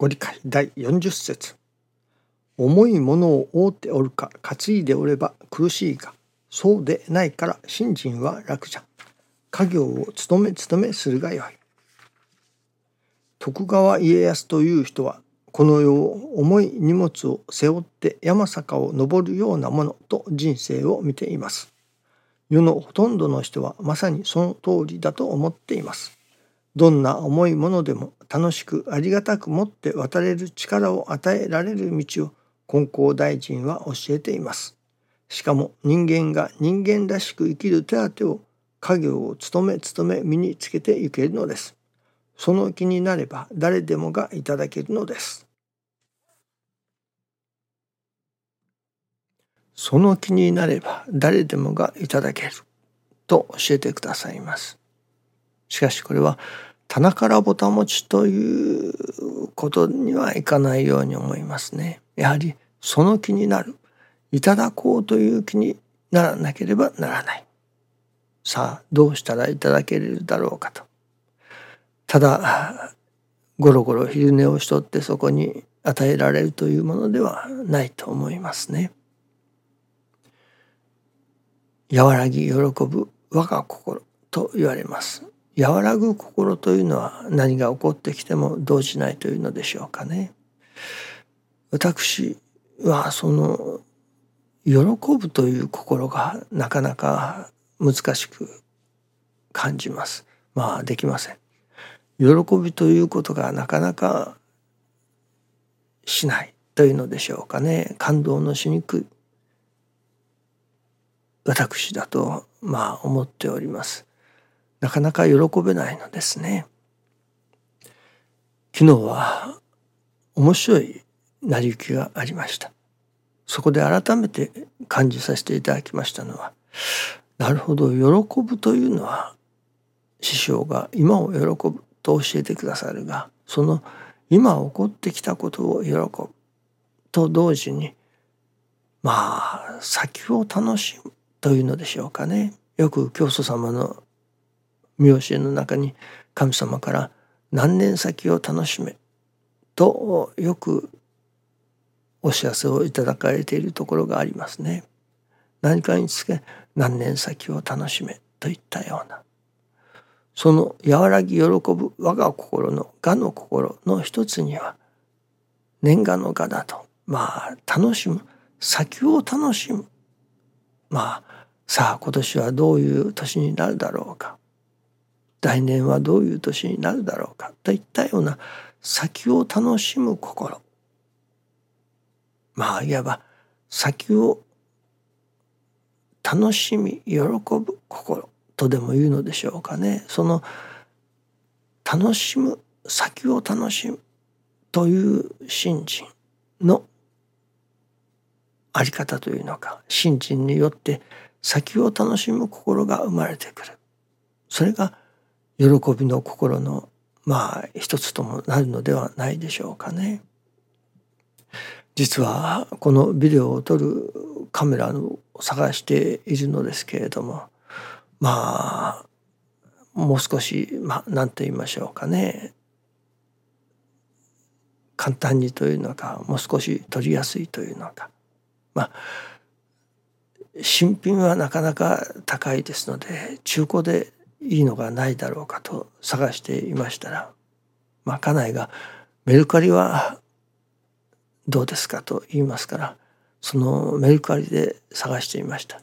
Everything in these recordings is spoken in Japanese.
ご理解第40節。重いものを覆っておるか担いでおれば苦しいがそうでないから信心は楽じゃ。家業を務め務めするがよい。徳川家康という人はこの世を重い荷物を背負って山坂を登るようなものと人生を見ています。世のほとんどの人はまさにその通りだと思っています。どんな重いものでも楽しくありがたく持って渡れる力を与えられる道を金光大臣は教えています。しかも人間が人間らしく生きる手当を家業を務め務め身につけていけるのです。その気になれば誰でもがいただけるのです。その気になれば誰でもがいただけると教えてくださいます。しかしこれは棚からぼたもちということにはいかないように思いますね。やはりその気になる。いただこうという気にならなければならない。さあどうしたらいただけるだろうかと。ただゴロゴロ昼寝をしとってそこに与えられるというものではないと思いますね。和らぎ喜ぶ我が心と言われます。和らぐ心というのは何が起こってきても動じないというのでしょうかね。私はその喜ぶという心がなかなか難しく感じます。まあできません。喜びということがなかなかしないというのでしょうかね。感動のしにくい私だとまあ思っております。なかなか喜べないのですね。昨日は面白い成り行きがありました。そこで改めて感じさせていただきましたのはなるほど喜ぶというのは師匠が今を喜ぶと教えてくださるがその今起こってきたことを喜ぶと同時にまあ先を楽しむというのでしょうかねよく教祖様の見教えの中に神様から何年先を楽しめとよくお知らせをいただかれているところがありますね。何かにつけ何年先を楽しめといったような。その和らぎ喜ぶ我が心の我の心の一つには年賀の我だと。まあ楽しむ先を楽しむ。まあさあ今年はどういう年になるだろうか。来年はどういう年になるだろうかといったような先を楽しむ心。まあいわば先を楽しみ喜ぶ心。とでも言うのでしょうかね。その楽しむ先を楽しむという信心のあり方というのか信心によって先を楽しむ心が生まれてくる。それが喜びの心のまあ一つともなるのではないでしょうかね。実はこのビデオを撮るカメラを探しているのですけれどもまあもう少しまあ何と言いましょうかね簡単にというのかもう少し撮りやすいというのかまあ新品はなかなか高いですので中古でいいのがないだろうかと探していましたら、まあ、家内がメルカリはどうですかと言いますからそのメルカリで探していました。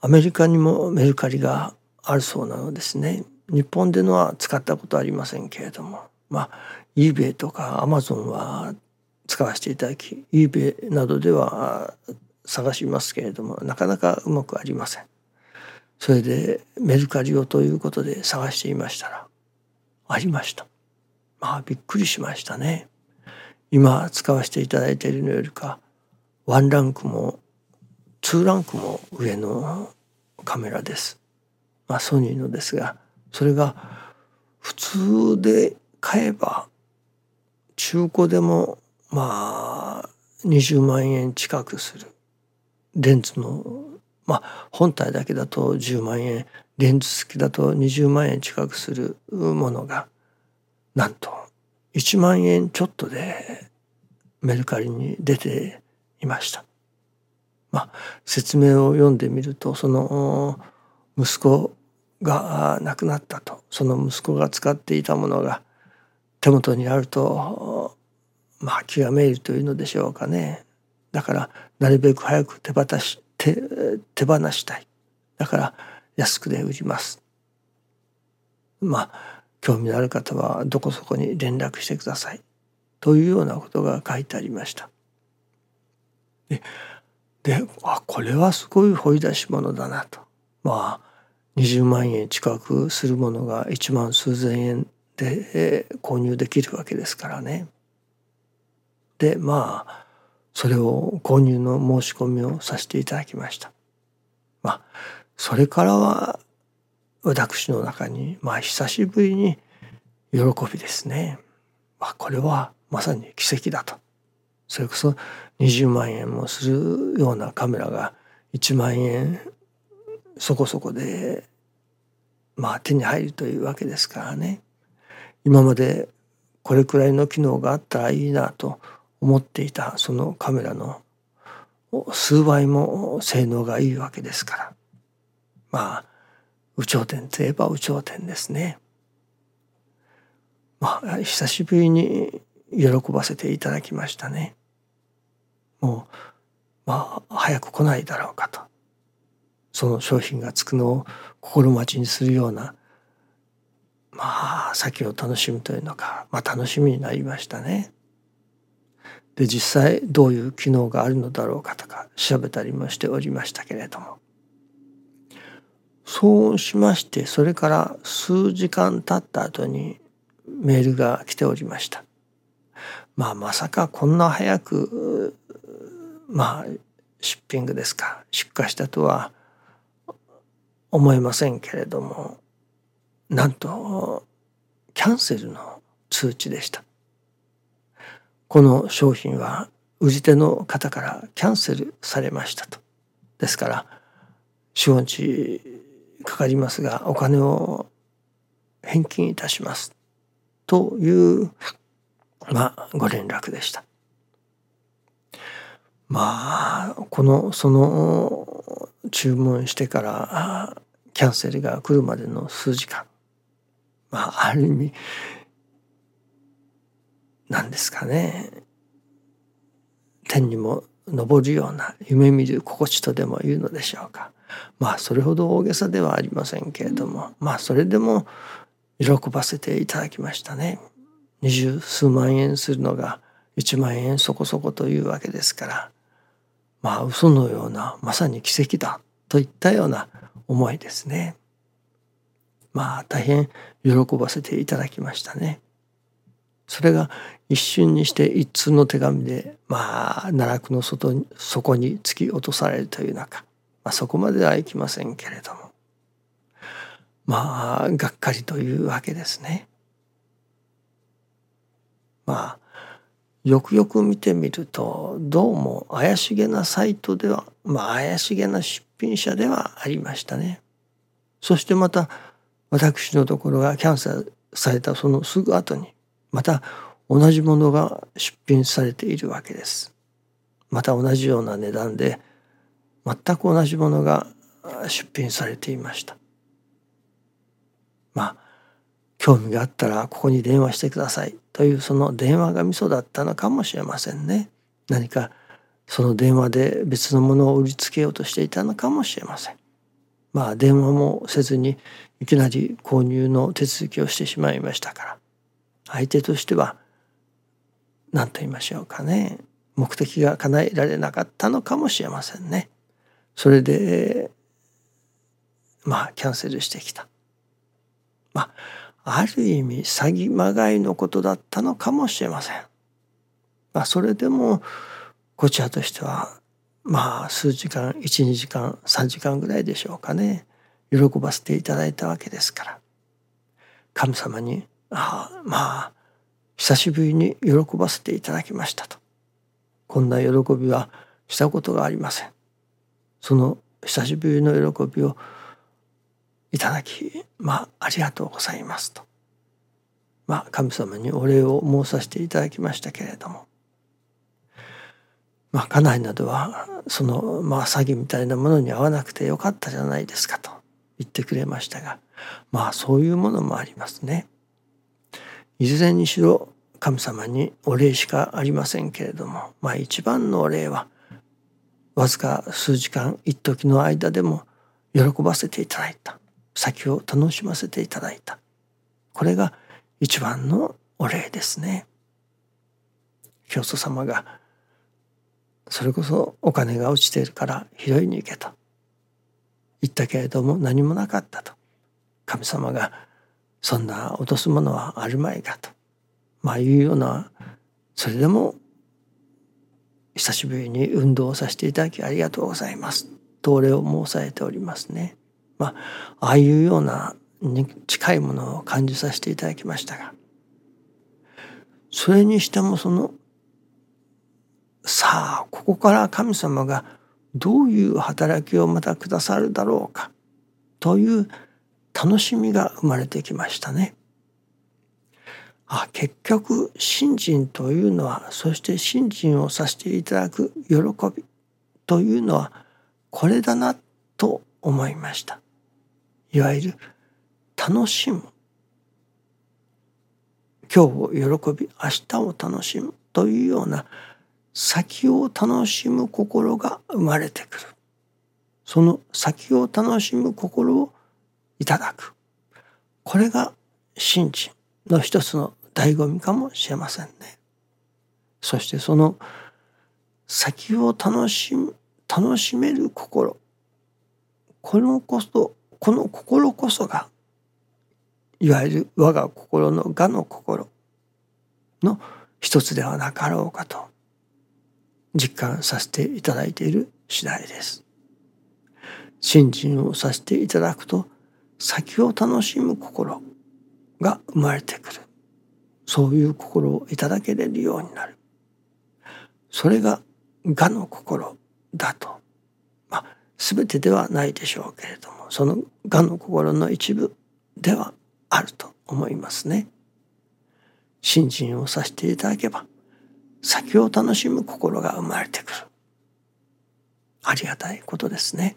アメリカにもメルカリがあるそうなのですね。日本でのは使ったことありませんけれどもまあ eBay とか Amazon は使わせていただき eBay などでは探しますけれどもなかなかうまくありません。それでメルカリをということで探していましたらありました。まあびっくりしましたね。今使わせていただいているのよりかワンランクもツーランクも上のカメラです。まあソニーのですがそれが普通で買えば中古でもまあ20万円近くするレンズのまあ本体だけだと10万円レンズ付きだと20万円近くするものがなんと1万円ちょっとでメルカリに出ていました。まあ説明を読んでみるとその息子が亡くなったとその息子が使っていたものが手元にあるとまあ気がめいるというのでしょうかねだからなるべく早く手渡し手手放したい。だから安くで売ります。まあ興味のある方はどこそこに連絡してください。というようなことが書いてありました。でであこれはすごい掘り出し物だなと。まあ20万円近くするものが1万数千円で購入できるわけですからね。でまあそれを購入の申し込みをさせていただきました。まあそれからは私の中にまあ久しぶりに喜びですね。まあ、これはまさに奇跡だと。それこそ20万円もするようなカメラが1万円そこそこでまあ手に入るというわけですからね今までこれくらいの機能があったらいいなと思っていたそのカメラの数倍も性能がいいわけですからまあ有頂天といえば有頂天ですね。まあ久しぶりに喜ばせていただきましたね。もうまあ早く来ないだろうかとその商品がつくのを心待ちにするようなまあ先を楽しむというのか、まあ、楽しみになりましたね。で実際どういう機能があるのだろうかとか調べたりもしておりましたけれどもそうしましてそれから数時間経った後にメールが来ておりました。まあまさかこんな早くまあシッピングですか出荷したとは思いませんけれどもなんとキャンセルの通知でしたこの商品は売り手の方からキャンセルされましたと。ですから資本値かかりますがお金を返金いたしますというまあご連絡でした。まあこのその注文してからキャンセルが来るまでの数時間。まあある意味何ですかね天にも昇るような夢見る心地とでも言うのでしょうかまあそれほど大げさではありませんけれどもまあそれでも喜ばせていただきましたね。二十数万円するのが1万円そこそこというわけですからまあ嘘のようなまさに奇跡だといったような思いですね。まあ大変喜ばせていただきましたね。それが一瞬にして一通の手紙でまあ奈落の外に底に突き落とされるという中、まあ、そこまではいきませんけれどもまあがっかりというわけですね。まあよくよく見てみるとどうも怪しげなサイトではまあ怪しげな出品者ではありましたね。そしてまた私のところがキャンセルされたそのすぐ後にまた同じものが出品されているわけです。また同じような値段で全く同じものが出品されていました。まあ興味があったらここに電話してくださいというその電話がミソだったのかもしれませんね。何かその電話で別のものを売りつけようとしていたのかもしれません。まあ電話もせずにいきなり購入の手続きをしてしまいましたから相手としては何と言いましょうかね目的が叶えられなかったのかもしれませんね。それでまあキャンセルしてきた。まあある意味詐欺まがいのことだったのかもしれません。まあ、それでもこちらとしてはまあ数時間12時間3時間ぐらいでしょうかね喜ばせていただいたわけですから神様に「ああまあ久しぶりに喜ばせていただきました」とこんな喜びはしたことがありません。その久しぶりの喜びをいただきまあありがとうございますとまあ神様にお礼を申させていただきましたけれどもまあ家内などはそのまあ詐欺みたいなものに合わなくてよかったじゃないですかと言ってくれましたがまあそういうものもありますね。いずれにしろ神様にお礼しかありませんけれどもまあ一番のお礼はわずか数時間一時の間でも喜ばせていただいた。先を楽しませていただいた。これが一番のお礼ですね。教祖様がそれこそお金が落ちているから拾いに行けと言ったけれども何もなかったと。神様がそんな落とすものはあるまいかと。まあいうようなそれでも久しぶりに運動をさせていただきありがとうございます。とお礼を申されておりますね。まあああいうようなに近いものを感じさせていただきましたが。それにしてもそのさあここから神様がどういう働きをまたくださるだろうか。という楽しみが生まれてきましたね。あ結局信心というのはそして信心をさせていただく喜びというのはこれだなと思いました。いわゆる楽しむ今日を喜び明日を楽しむというような先を楽しむ心が生まれてくるその先を楽しむ心をいただくこれが信心の一つの醍醐味かもしれませんね。そしてその先を楽しむ楽しめる心このこそこの心こそがいわゆる我が心の我の心の一つではなかろうかと実感させていただいている次第です。信心をさせていただくと先を楽しむ心が生まれてくるそういう心をいただけれるようになるそれが我の心だとまあ全てではないでしょうけれどもその我の心の一部ではあると思いますね。信心をさせていただけば先を楽しむ心が生まれてくるありがたいことですね。